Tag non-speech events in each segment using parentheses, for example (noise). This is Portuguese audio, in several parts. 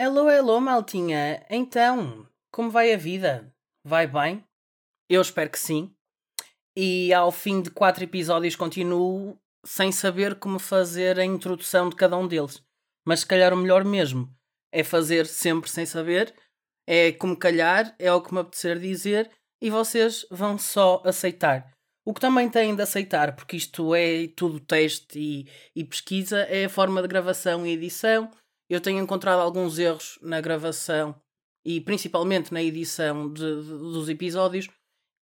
Hello, hello, maltinha. Então, como vai a vida? Vai bem? Eu espero que sim. E ao fim de quatro episódios continuo sem saber como fazer a introdução de cada um deles. Mas se calhar o melhor mesmo é fazer sempre sem saber, é como calhar, é o que me apetecer dizer e vocês vão só aceitar. O que também têm de aceitar, porque isto é tudo teste e, e pesquisa, é a forma de gravação e edição eu tenho encontrado alguns erros na gravação e principalmente na edição de, de, dos episódios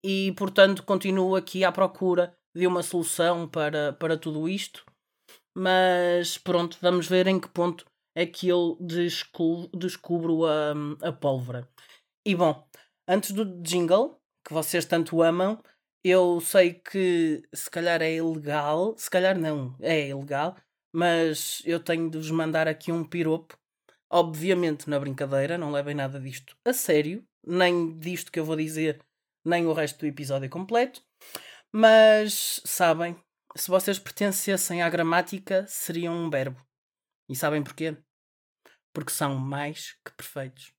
e portanto continuo aqui à procura de uma solução para, para tudo isto mas pronto, vamos ver em que ponto é que eu descubro, descubro a, a pólvora. E bom, antes do jingle, que vocês tanto amam, eu sei que se calhar é ilegal, se calhar não, é ilegal, mas eu tenho de vos mandar aqui um piropo. Obviamente na brincadeira, não levem nada disto a sério, nem disto que eu vou dizer, nem o resto do episódio completo. Mas sabem, se vocês pertencessem à gramática, seriam um verbo. E sabem porquê? Porque são mais que perfeitos.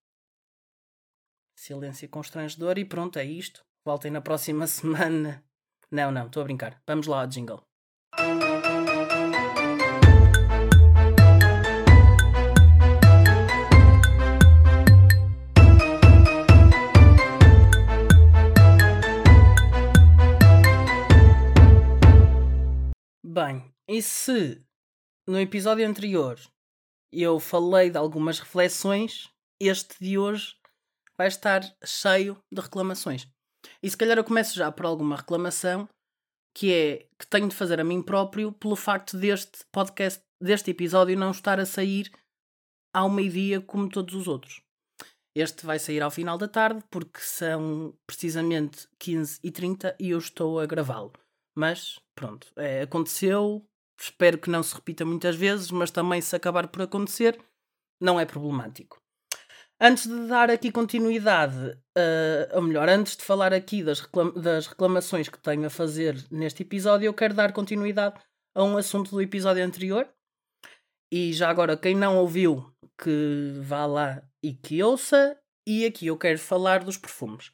Silêncio constrangedor e pronto, é isto. Voltem na próxima (laughs) semana. Não, não, estou a brincar. Vamos lá ao jingle. Bem, e se no episódio anterior eu falei de algumas reflexões, este de hoje vai estar cheio de reclamações. E se calhar eu começo já por alguma reclamação que é que tenho de fazer a mim próprio pelo facto deste podcast, deste episódio não estar a sair ao meio-dia como todos os outros. Este vai sair ao final da tarde porque são precisamente 15 e 30 e eu estou a gravá-lo. Mas pronto, é, aconteceu. Espero que não se repita muitas vezes, mas também se acabar por acontecer, não é problemático. Antes de dar aqui continuidade, uh, ou melhor, antes de falar aqui das, das reclamações que tenho a fazer neste episódio, eu quero dar continuidade a um assunto do episódio anterior. E já agora, quem não ouviu, que vá lá e que ouça. E aqui eu quero falar dos perfumes.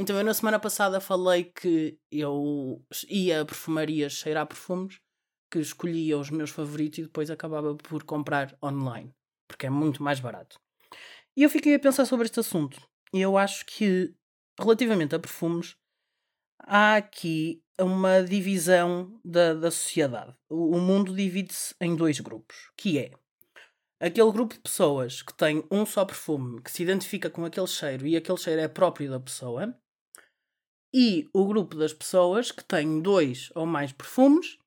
Então eu na semana passada falei que eu ia a perfumarias cheirar perfumes, que escolhia os meus favoritos e depois acabava por comprar online, porque é muito mais barato. E eu fiquei a pensar sobre este assunto. E eu acho que, relativamente a perfumes, há aqui uma divisão da, da sociedade. O, o mundo divide-se em dois grupos, que é aquele grupo de pessoas que tem um só perfume, que se identifica com aquele cheiro e aquele cheiro é próprio da pessoa, e o grupo das pessoas que têm dois ou mais perfumes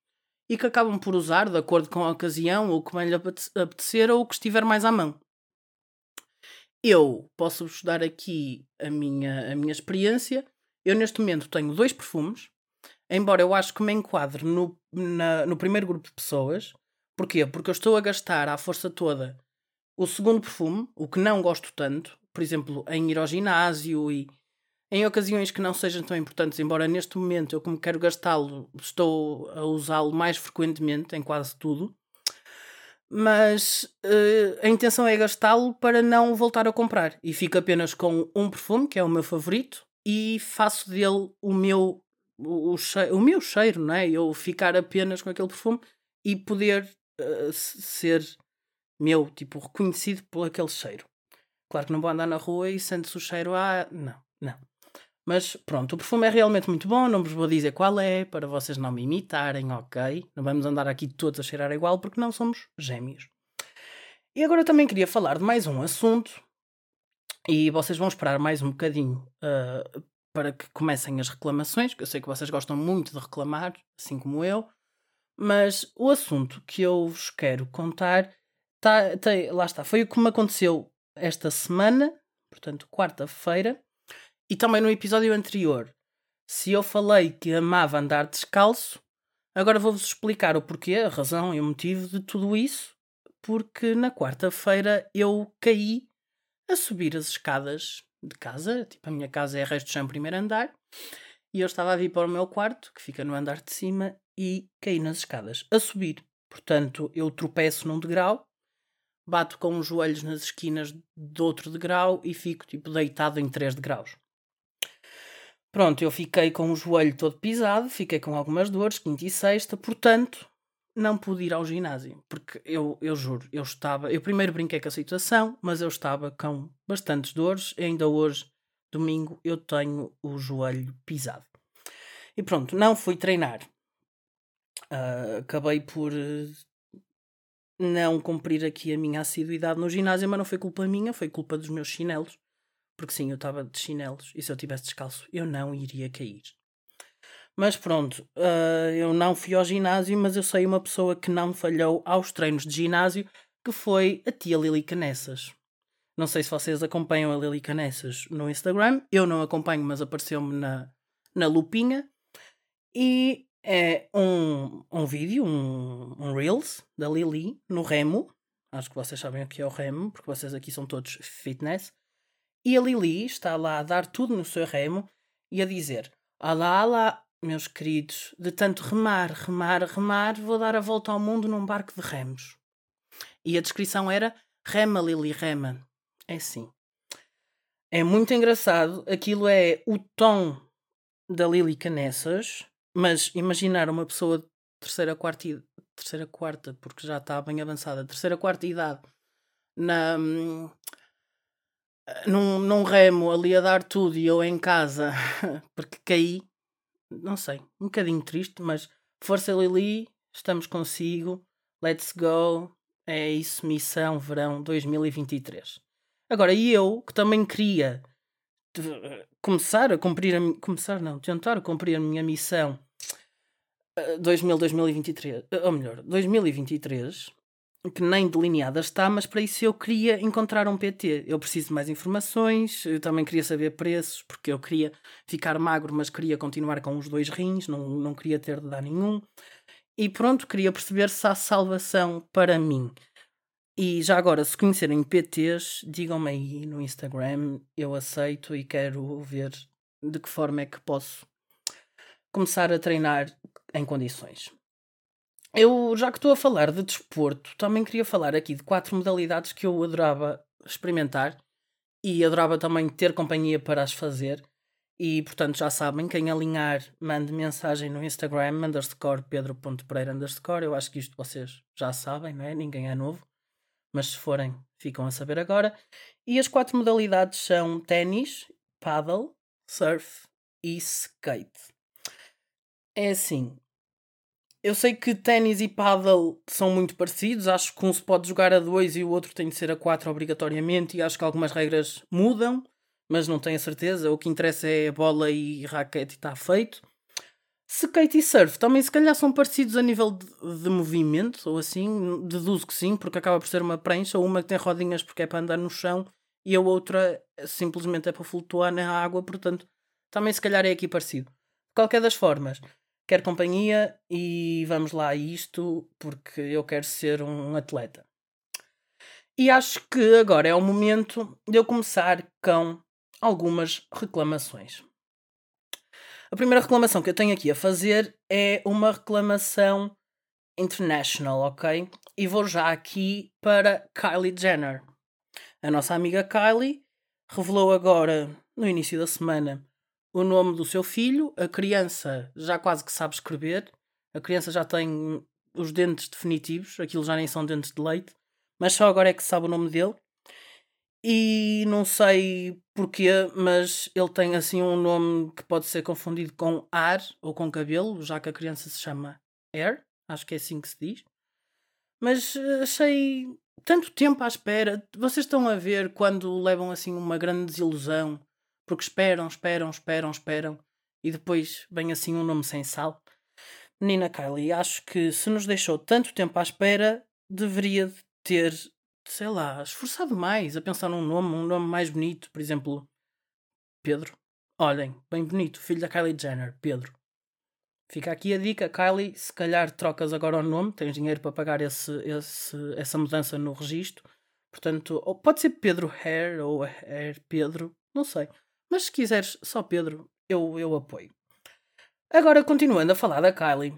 e que acabam por usar de acordo com a ocasião ou como lhe apetecer ou o que estiver mais à mão. Eu posso-vos dar aqui a minha, a minha experiência. Eu neste momento tenho dois perfumes, embora eu acho que me enquadre no, na, no primeiro grupo de pessoas. Porquê? Porque eu estou a gastar à força toda o segundo perfume, o que não gosto tanto, por exemplo, em ir ao ginásio e em ocasiões que não sejam tão importantes, embora neste momento eu, como quero gastá-lo, estou a usá-lo mais frequentemente em quase tudo. Mas uh, a intenção é gastá-lo para não voltar a comprar. E fico apenas com um perfume, que é o meu favorito, e faço dele o meu, o, cheiro, o meu cheiro, não é? Eu ficar apenas com aquele perfume e poder uh, ser meu, tipo, reconhecido por aquele cheiro. Claro que não vou andar na rua e sente-se o cheiro, ah, não, não. Mas pronto, o perfume é realmente muito bom, não vos vou dizer qual é, para vocês não me imitarem, ok? Não vamos andar aqui todos a cheirar igual porque não somos gêmeos. E agora também queria falar de mais um assunto, e vocês vão esperar mais um bocadinho uh, para que comecem as reclamações, que eu sei que vocês gostam muito de reclamar, assim como eu, mas o assunto que eu vos quero contar, tá, tá, lá está, foi o que me aconteceu esta semana, portanto, quarta-feira e também no episódio anterior, se eu falei que amava andar descalço, agora vou-vos explicar o porquê, a razão e o motivo de tudo isso, porque na quarta-feira eu caí a subir as escadas de casa, tipo a minha casa é resto chão primeiro andar, e eu estava a vir para o meu quarto, que fica no andar de cima, e caí nas escadas a subir. Portanto, eu tropeço num degrau, bato com os joelhos nas esquinas do outro degrau e fico tipo deitado em 3 degraus. Pronto, eu fiquei com o joelho todo pisado, fiquei com algumas dores, quinta e sexta, portanto, não pude ir ao ginásio. Porque eu, eu juro, eu estava. Eu primeiro brinquei com a situação, mas eu estava com bastantes dores. E ainda hoje, domingo, eu tenho o joelho pisado. E pronto, não fui treinar. Uh, acabei por uh, não cumprir aqui a minha assiduidade no ginásio, mas não foi culpa minha, foi culpa dos meus chinelos. Porque sim, eu estava de chinelos e se eu tivesse descalço eu não iria cair. Mas pronto, uh, eu não fui ao ginásio, mas eu sei uma pessoa que não falhou aos treinos de ginásio, que foi a tia Lili Canessas. Não sei se vocês acompanham a Lili Canessas no Instagram, eu não acompanho, mas apareceu-me na, na lupinha. E é um, um vídeo, um, um Reels da Lili no remo. Acho que vocês sabem o que é o remo, porque vocês aqui são todos fitness. E a Lili está lá a dar tudo no seu remo e a dizer: Alá, alá, meus queridos, de tanto remar, remar, remar, vou dar a volta ao mundo num barco de remos. E a descrição era: Rema, Lili, rema. É assim. É muito engraçado. Aquilo é o tom da Lili Canessas, mas imaginar uma pessoa de terceira, quarta, terceira, quarta, porque já está bem avançada, terceira, quarta idade, na, hum, num, num remo ali a dar tudo e eu em casa (laughs) porque caí, não sei, um bocadinho triste, mas força Lili, estamos consigo, let's go, é isso, missão verão 2023. Agora, e eu que também queria começar a cumprir, a, começar não, tentar cumprir a minha missão 2000, 2023, ou melhor, 2023 que nem delineada está, mas para isso eu queria encontrar um PT. Eu preciso de mais informações, eu também queria saber preços, porque eu queria ficar magro, mas queria continuar com os dois rins, não, não queria ter de dar nenhum. E pronto, queria perceber se há salvação para mim. E já agora, se conhecerem PTs, digam-me aí no Instagram, eu aceito e quero ver de que forma é que posso começar a treinar em condições. Eu, já que estou a falar de desporto, também queria falar aqui de quatro modalidades que eu adorava experimentar e adorava também ter companhia para as fazer. E portanto já sabem, quem alinhar, mande mensagem no Instagram, underscore pedro.pereira underscore. Eu acho que isto vocês já sabem, não é? Ninguém é novo. Mas se forem, ficam a saber agora. E as quatro modalidades são ténis, paddle, surf e skate. É assim, eu sei que ténis e paddle são muito parecidos. Acho que um se pode jogar a dois e o outro tem de ser a quatro obrigatoriamente. E acho que algumas regras mudam, mas não tenho a certeza. O que interessa é bola e raquete e está feito. Skate e surf também se calhar são parecidos a nível de, de, movimento, ou assim, deduzo que sim, porque acaba por ser uma prancha, uma que tem rodinhas porque é para andar no chão e a outra simplesmente é para flutuar na água, portanto também se calhar é aqui parecido. De qualquer das formas, quer companhia e vamos lá a isto porque eu quero ser um atleta. E acho que agora é o momento de eu começar com algumas reclamações. A primeira reclamação que eu tenho aqui a fazer é uma reclamação international, ok? E vou já aqui para Kylie Jenner. A nossa amiga Kylie revelou agora, no início da semana, o nome do seu filho, a criança já quase que sabe escrever, a criança já tem os dentes definitivos, aquilo já nem são dentes de leite, mas só agora é que sabe o nome dele. E não sei porquê, mas ele tem assim um nome que pode ser confundido com ar ou com cabelo, já que a criança se chama Air, acho que é assim que se diz. Mas eh, achei tanto tempo à espera. Vocês estão a ver quando levam assim uma grande desilusão porque esperam, esperam, esperam, esperam e depois vem assim um nome sem sal. Nina Kylie, acho que se nos deixou tanto tempo à espera, deveria ter, sei lá, esforçado mais a pensar num nome, um nome mais bonito, por exemplo, Pedro. Olhem, bem bonito, filho da Kylie Jenner, Pedro. Fica aqui a dica, Kylie, se calhar trocas agora o nome, tens dinheiro para pagar esse, esse, essa mudança no registro. Portanto, ou pode ser Pedro Hair ou Hair Pedro, não sei. Mas se quiseres só Pedro, eu, eu apoio. Agora, continuando a falar da Kylie,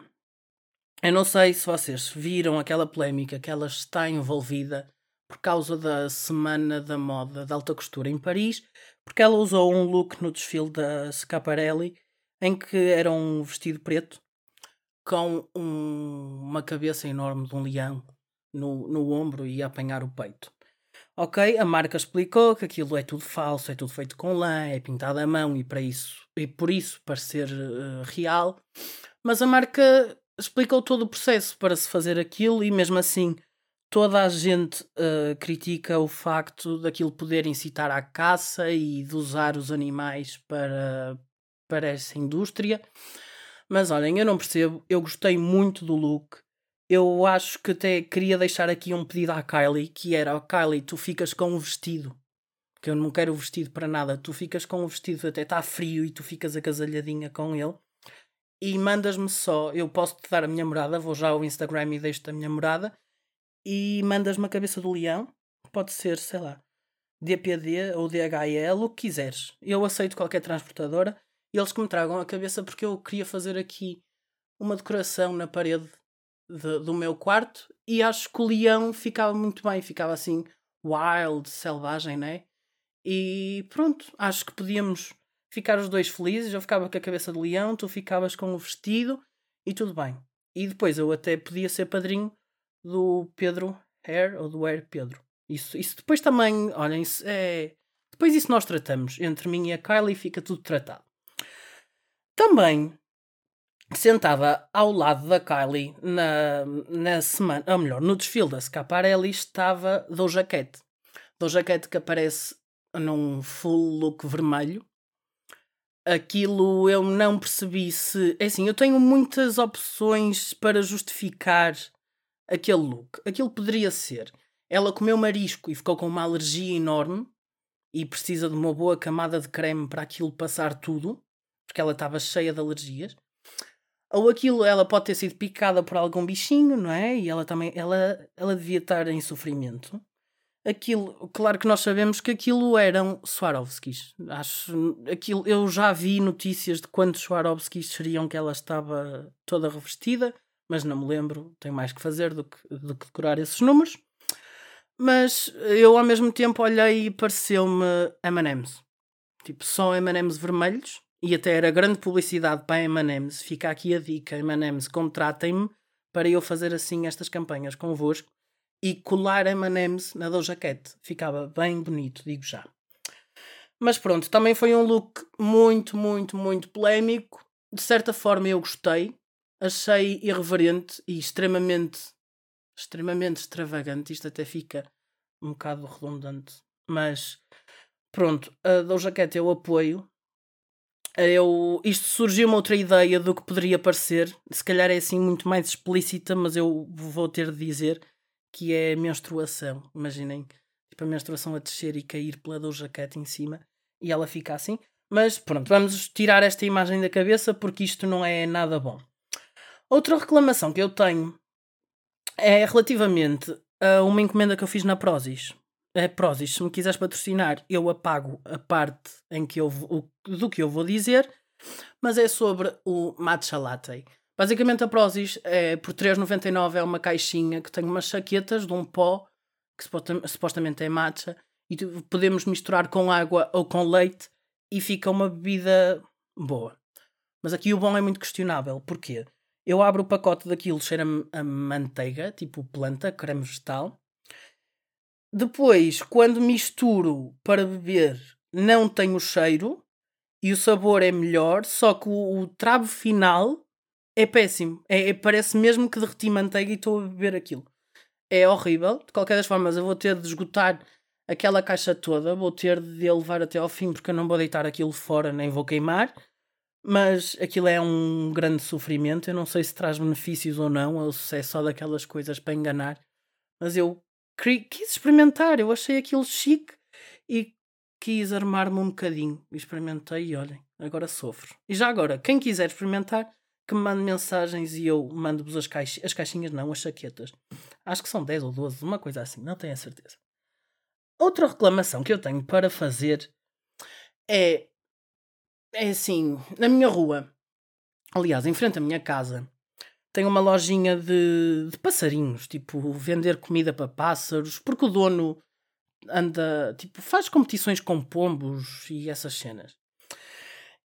eu não sei se vocês viram aquela polémica que ela está envolvida por causa da Semana da Moda de Alta Costura em Paris, porque ela usou um look no desfile da Schiaparelli em que era um vestido preto com um, uma cabeça enorme de um leão no, no ombro e a apanhar o peito. Ok, a marca explicou que aquilo é tudo falso, é tudo feito com lã, é pintado à mão e para isso e por isso parecer uh, real. Mas a marca explicou todo o processo para se fazer aquilo e mesmo assim toda a gente uh, critica o facto daquilo poder incitar à caça e de usar os animais para, para essa indústria. Mas olhem, eu não percebo, eu gostei muito do look. Eu acho que até queria deixar aqui um pedido à Kylie, que era, oh, Kylie, tu ficas com o vestido. Que eu não quero o vestido para nada. Tu ficas com o vestido, até está frio e tu ficas agasalhadinha com ele. E mandas-me só, eu posso te dar a minha morada, vou já ao Instagram e deixo-te a minha morada. E mandas-me a cabeça do leão. Pode ser, sei lá, DPD ou DHL, o que quiseres. Eu aceito qualquer transportadora e eles que me tragam a cabeça porque eu queria fazer aqui uma decoração na parede de, do meu quarto e acho que o leão ficava muito bem, ficava assim wild, selvagem, né? E pronto, acho que podíamos ficar os dois felizes. Eu ficava com a cabeça do leão, tu ficavas com o vestido e tudo bem. E depois eu até podia ser padrinho do Pedro Hair ou do Hair Pedro. Isso, isso depois também, olhem, é. Depois isso nós tratamos. Entre mim e a Kylie fica tudo tratado. Também sentada ao lado da Kylie na, na semana, ou melhor, no desfile da Scaparelli estava Doja Cat. Doja Cat que aparece num full look vermelho. Aquilo eu não percebi se. É assim, eu tenho muitas opções para justificar aquele look. Aquilo poderia ser. Ela comeu marisco e ficou com uma alergia enorme e precisa de uma boa camada de creme para aquilo passar tudo porque ela estava cheia de alergias. Ou aquilo, ela pode ter sido picada por algum bichinho, não é? E ela também, ela, ela devia estar em sofrimento. Aquilo, claro que nós sabemos que aquilo eram Swarovskis. Acho, aquilo, eu já vi notícias de quantos Swarovskis seriam que ela estava toda revestida, mas não me lembro, tenho mais que fazer do que, do que decorar esses números. Mas eu ao mesmo tempo olhei e pareceu-me M&M's. Tipo, só M&M's vermelhos e até era grande publicidade para a M&M's. Fica aqui a dica, M&M's, contratem-me para eu fazer assim estas campanhas convosco e colar M&M's na Doja Cat. Ficava bem bonito, digo já. Mas pronto, também foi um look muito, muito, muito polémico. De certa forma eu gostei. Achei irreverente e extremamente, extremamente extravagante. Isto até fica um bocado redundante. Mas pronto, a Doja Cat eu apoio eu, isto surgiu uma outra ideia do que poderia parecer, se calhar é assim muito mais explícita, mas eu vou ter de dizer que é menstruação. Imaginem, tipo a menstruação a descer e cair pela Doja Cat em cima e ela fica assim. Mas pronto, vamos tirar esta imagem da cabeça porque isto não é nada bom. Outra reclamação que eu tenho é relativamente a uma encomenda que eu fiz na Prozis é Prozis, se me quiseres patrocinar, eu apago a parte em que eu, o, do que eu vou dizer, mas é sobre o matcha latte. Basicamente a Prozis é por 3,99 é uma caixinha que tem umas saquetas de um pó que supostamente é matcha e podemos misturar com água ou com leite e fica uma bebida boa. Mas aqui o bom é muito questionável. Porquê? Eu abro o pacote daquilo, cheira a manteiga, tipo planta, creme vegetal. Depois, quando misturo para beber, não tem o cheiro e o sabor é melhor, só que o, o travo final é péssimo. É, é, parece mesmo que derreti manteiga e estou a beber aquilo. É horrível. De qualquer das formas, eu vou ter de esgotar aquela caixa toda, vou ter de levar até ao fim porque eu não vou deitar aquilo fora nem vou queimar. Mas aquilo é um grande sofrimento. Eu não sei se traz benefícios ou não, ou se é só daquelas coisas para enganar. Mas eu quis experimentar, eu achei aquilo chique e quis armar-me um bocadinho. Experimentei e olhem, agora sofro. E já agora, quem quiser experimentar, que me mande mensagens e eu mando-vos as, caix as caixinhas, não, as chaquetas. Acho que são 10 ou 12, uma coisa assim, não tenho a certeza. Outra reclamação que eu tenho para fazer é, é assim, na minha rua, aliás, em frente à minha casa, tem uma lojinha de, de passarinhos, tipo, vender comida para pássaros, porque o dono anda, tipo, faz competições com pombos e essas cenas.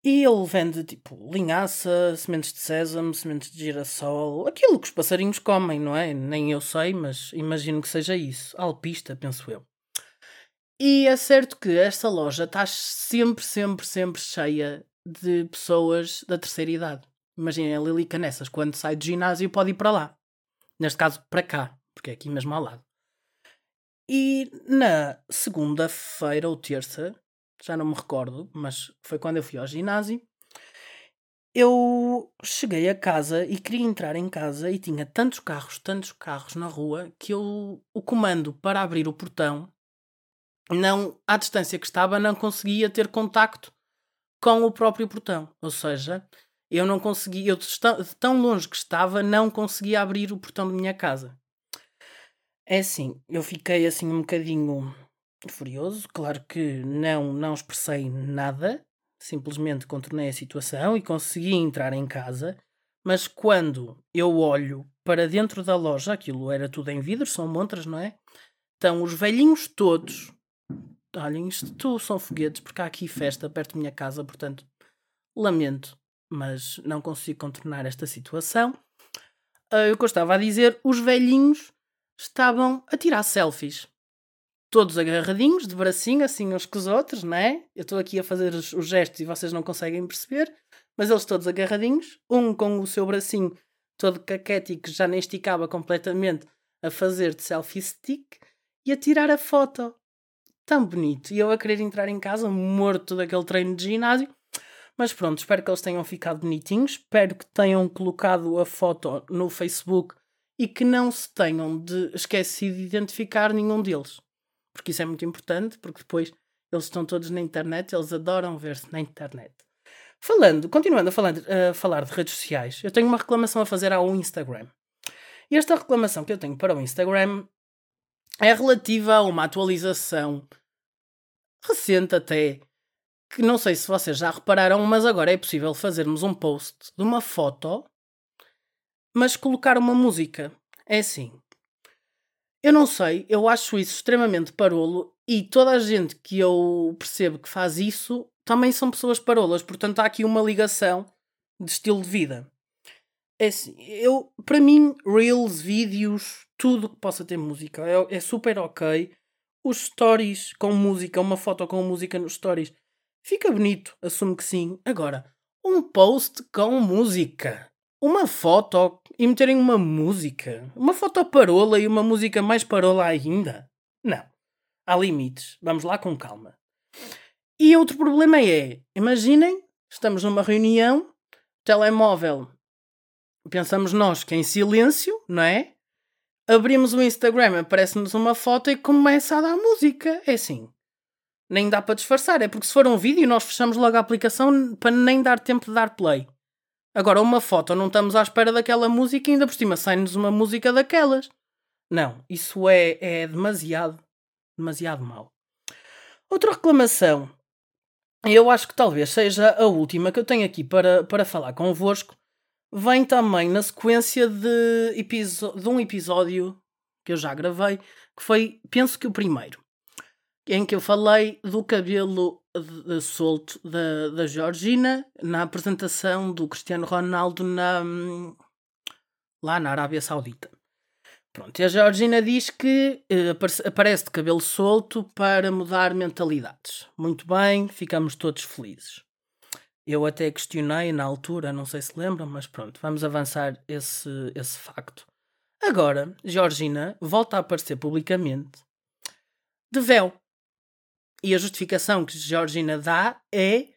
E ele vende tipo linhaça, sementes de sésamo, sementes de girassol, aquilo que os passarinhos comem, não é? Nem eu sei, mas imagino que seja isso. Alpista, penso eu. E é certo que esta loja está sempre, sempre, sempre cheia de pessoas da terceira idade. Imaginem a Lili Canessas, quando sai do ginásio, pode ir para lá. Neste caso, para cá, porque é aqui mesmo ao lado. E na segunda-feira ou terça, já não me recordo, mas foi quando eu fui ao ginásio. Eu cheguei a casa e queria entrar em casa e tinha tantos carros, tantos carros na rua que eu o comando para abrir o portão não à distância que estava não conseguia ter contacto com o próprio portão, ou seja, eu não conseguia, eu de tão longe que estava não conseguia abrir o portão da minha casa. É assim, eu fiquei assim um bocadinho furioso. Claro que não, não expressei nada, simplesmente contornei a situação e consegui entrar em casa. Mas quando eu olho para dentro da loja, aquilo era tudo em vidro, são montras, não é? Estão os velhinhos todos. Olhem, isto tudo são foguetes, porque há aqui festa perto da minha casa, portanto, lamento, mas não consigo contornar esta situação. Uh, que eu estava a dizer, os velhinhos estavam a tirar selfies todos agarradinhos, de bracinho, assim uns com os outros, não é? Eu estou aqui a fazer os, os, gestos e vocês não conseguem perceber, mas eles todos agarradinhos, um com o seu bracinho todo caquético, já nem esticava completamente, a fazer de selfie stick e a tirar a foto. Tão bonito. E eu a querer entrar em casa, morto daquele treino de ginásio. Mas pronto, espero que eles tenham ficado bonitinhos. Espero que tenham colocado a foto no Facebook e que não se tenham de esquecido de identificar nenhum deles porque isso é muito importante, porque depois eles estão todos na internet, eles adoram ver-se na internet. Falando, continuando a falar, a falar de redes sociais, eu tenho uma reclamação a fazer ao Instagram. E esta reclamação que eu tenho para o Instagram é relativa a uma atualização recente até, que não sei se vocês já repararam, mas agora é possível fazermos um post de uma foto, mas colocar uma música. É assim, eu não sei, eu acho isso extremamente parolo e toda a gente que eu percebo que faz isso também são pessoas parolas, portanto há aqui uma ligação de estilo de vida. É assim, eu, para mim, reels, vídeos, tudo que possa ter música é, é super ok. Os stories com música, uma foto com música nos stories, fica bonito, assumo que sim. Agora, um post com música uma foto e meterem uma música. Uma foto parola e uma música mais parola ainda. Não. Há limites. Vamos lá com calma. E outro problema é, imaginem, estamos numa reunião, telemóvel, pensamos nós que é em silêncio, não é? Abrimos o Instagram, aparece-nos uma foto e começa a dar música. É assim. Nem dá para disfarçar, é porque se for um vídeo nós fechamos logo a aplicação para nem dar tempo de dar play. Agora, uma foto, não estamos à espera daquela música e ainda por cima sai-nos uma música daquelas. Não, isso é, é demasiado, demasiado mau. Outra reclamação, eu acho que talvez seja a última que eu tenho aqui para, para falar convosco, vem também na sequência de, de um episódio que eu já gravei, que foi, penso que o primeiro, em que eu falei do cabelo de, solto da, da Georgina na apresentação do Cristiano Ronaldo na, lá na Arábia Saudita. Pronto, e a Georgina diz que eh, aparece de cabelo solto para mudar mentalidades. Muito bem, ficamos todos felizes. Eu até questionei na altura, não sei se lembram, mas pronto, vamos avançar esse, esse facto. Agora, Georgina volta a aparecer publicamente de véu. E a justificação que Georgina dá é: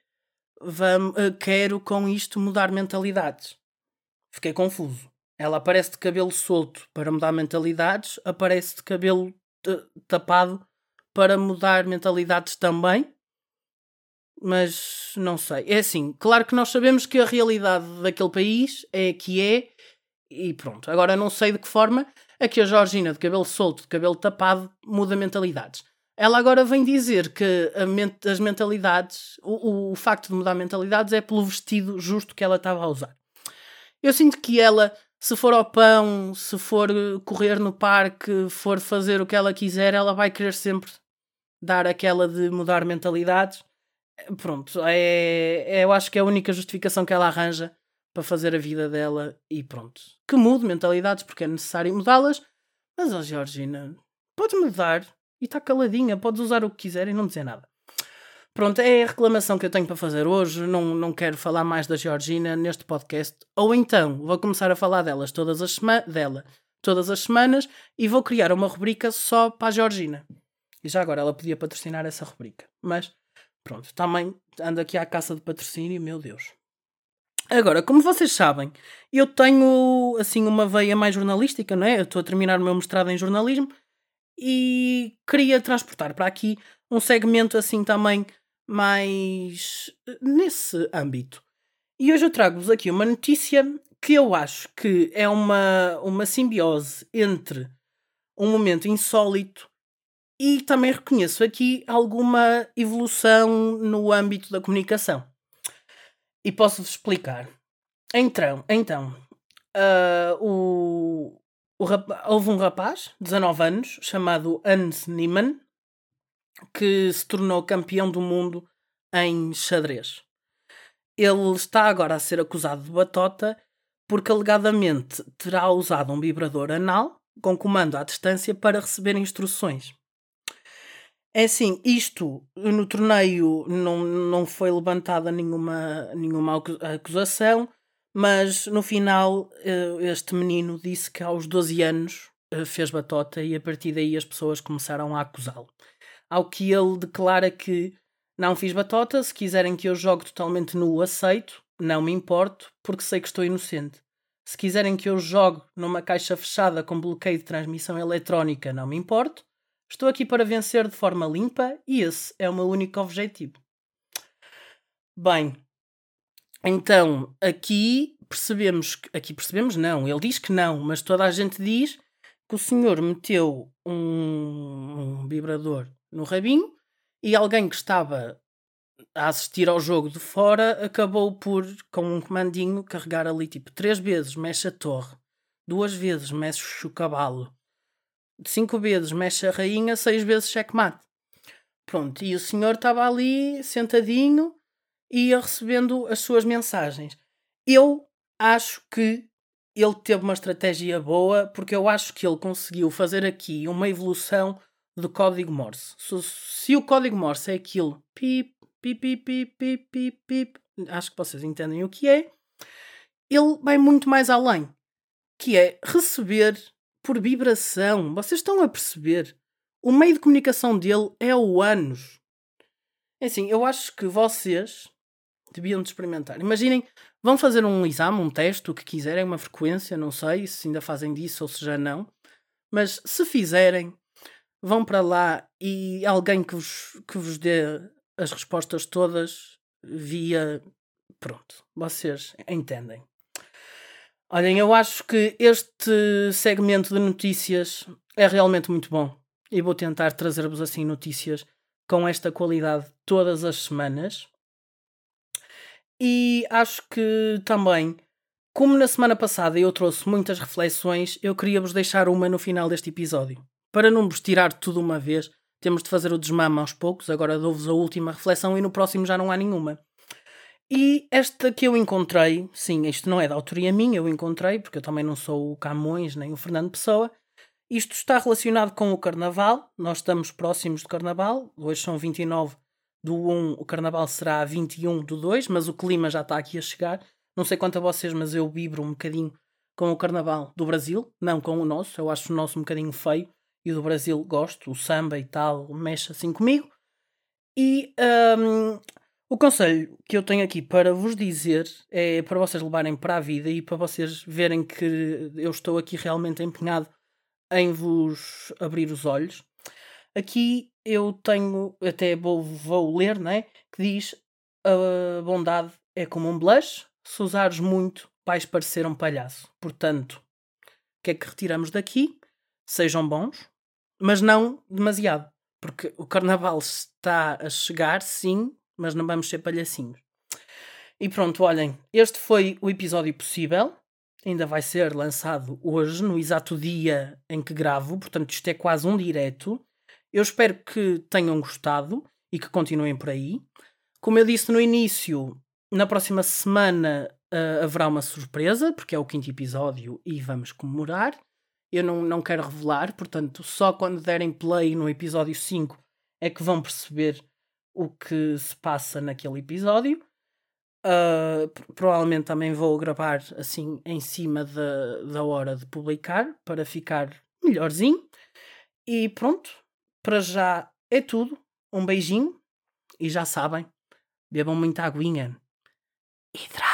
vamos, eh, quero com isto mudar mentalidades. Fiquei confuso. Ela aparece de cabelo solto para mudar mentalidades, aparece de cabelo tapado para mudar mentalidades também. Mas não sei. É assim, claro que nós sabemos que a realidade daquele país é que é, e pronto. Agora não sei de que forma é que a Georgina de cabelo solto, de cabelo tapado, muda mentalidades. Ela agora vem dizer que ment as mentalidades, o, o, facto de mudar mentalidades é pelo vestido justo que ela estava a usar. Eu sinto que ela se for ao pão, se for correr no parque, for fazer o que ela quiser, ela vai querer sempre dar aquela de mudar mentalidades. Pronto, é, é, eu acho que é a única justificação que ela arranja para fazer a vida dela e pronto. Que mude mentalidades porque é necessário mudá-las, mas a Georgina, podes mudar e está caladinha, podes usar o que quiser e não dizer nada. Pronto, é a reclamação que eu tenho para fazer hoje. Não, não quero falar mais da Georgina neste podcast. Ou então vou começar a falar delas todas as dela todas as semanas e vou criar uma rubrica só para a Georgina. E já agora ela podia patrocinar essa rubrica. Mas pronto, também ando aqui à caça de patrocínio, meu Deus. Agora, como vocês sabem, eu tenho assim uma veia mais jornalística, não é? Eu estou a terminar o meu mestrado em jornalismo e queria transportar para aqui um segmento assim também mais eh, nesse âmbito. E hoje eu trago-vos aqui uma notícia que eu acho que é uma, uma simbiose entre um momento insólito e também reconheço aqui alguma evolução no âmbito da comunicação. E posso-vos explicar. Então, então uh, o, o houve um rapaz, 19 anos, chamado Hans Niemann, que se tornou campeão do mundo em xadrez. Ele está agora a ser acusado de batota porque alegadamente terá usado um vibrador anal com comando à distância para receber instruções. É assim, isto no torneio não, não foi levantada nenhuma, nenhuma acusação, mas no final eh, este menino disse que aos 12 anos eh, fez batota e a partir daí as pessoas começaram a acusá-lo. Ao que ele declara que não fiz batota, se quiserem que eu jogue totalmente nu, aceito, não me importo, porque sei que estou inocente. Se quiserem que eu jogue numa caixa fechada com bloqueio de transmissão eletrónica, não me importo. Estou aqui para vencer de forma limpa e esse é o meu único objetivo. Bem, então aqui percebemos que. Aqui percebemos não, ele diz que não, mas toda a gente diz que o senhor meteu um, um vibrador no rabinho e alguém que estava a assistir ao jogo de fora acabou por, com um comandinho, carregar ali tipo três vezes mexe a torre, duas vezes mexe o cavalo, cinco vezes mexe a rainha, seis vezes checkmate. Pronto, e o senhor estava ali sentadinho e ia recebendo as suas mensagens. Eu acho que ele teve uma estratégia boa porque eu acho que ele conseguiu fazer aqui uma evolução do código Morse. Se, se o código Morse é aquilo, pip, pip, pip, pip, pip, pip, acho que vocês entendem o que é, ele vai muito mais além, que é receber por vibração. Vocês estão a perceber? O meio de comunicação dele é o anos. É assim, eu acho que vocês deviam de experimentar. Imaginem, vão fazer um exame, um teste, o que quiserem, uma frequência, não sei se ainda fazem disso ou se já não. Mas se fizerem, vão para lá e alguém que vos, que vos dê as respostas todas via. Pronto, vocês entendem. Olhem, eu acho que este segmento de notícias é realmente muito bom e vou tentar trazer-vos assim notícias com esta qualidade todas as semanas. E acho que também, como na semana passada eu trouxe muitas reflexões, eu queria vos deixar uma no final deste episódio. Para não vos tirar tudo uma vez, temos de fazer o desmame aos poucos. Agora dou-vos a última reflexão e no próximo já não há nenhuma. E esta que eu encontrei, sim, isto não é da autoria minha, eu encontrei, porque eu também não sou o Camões nem o Fernando Pessoa. Isto está relacionado com o Carnaval. Nós estamos próximos do Carnaval. Hoje são 29 do 1, o Carnaval será 21 do 2, mas o clima já está aqui a chegar. Não sei quanto a vocês, mas eu vibro um bocadinho com o Carnaval do Brasil, não com o nosso. Eu acho o nosso um bocadinho feio e do Brasil gosto, o samba e tal, mexe assim comigo. E um, o conselho que eu tenho aqui para vos dizer é para vocês levarem para a vida e para vocês verem que eu estou aqui realmente empenhado em vos abrir os olhos. Aqui eu tenho, até vou, vou ler, né? Que diz: a bondade é como um blush, se usares muito, vais parecer um palhaço. Portanto, o que é que retiramos daqui? Sejam bons, mas não demasiado. Porque o carnaval está a chegar, sim, mas não vamos ser palhacinhos. E pronto, olhem, este foi o episódio possível. ainda vai ser lançado hoje, no exato dia em que gravo, portanto, isto é quase um direto. Eu espero que tenham gostado e que continuem por aí. Como eu disse no início, na próxima semana uh, haverá uma surpresa, porque é o quinto episódio e vamos comemorar. Eu não, não quero revelar, portanto, só quando derem play no episódio 5 é que vão perceber o que se passa naquele episódio. Uh, provavelmente também vou gravar assim em cima da, da hora de publicar para ficar melhorzinho. E pronto, para já é tudo. Um beijinho e já sabem, bebam muita aguinha. Hidra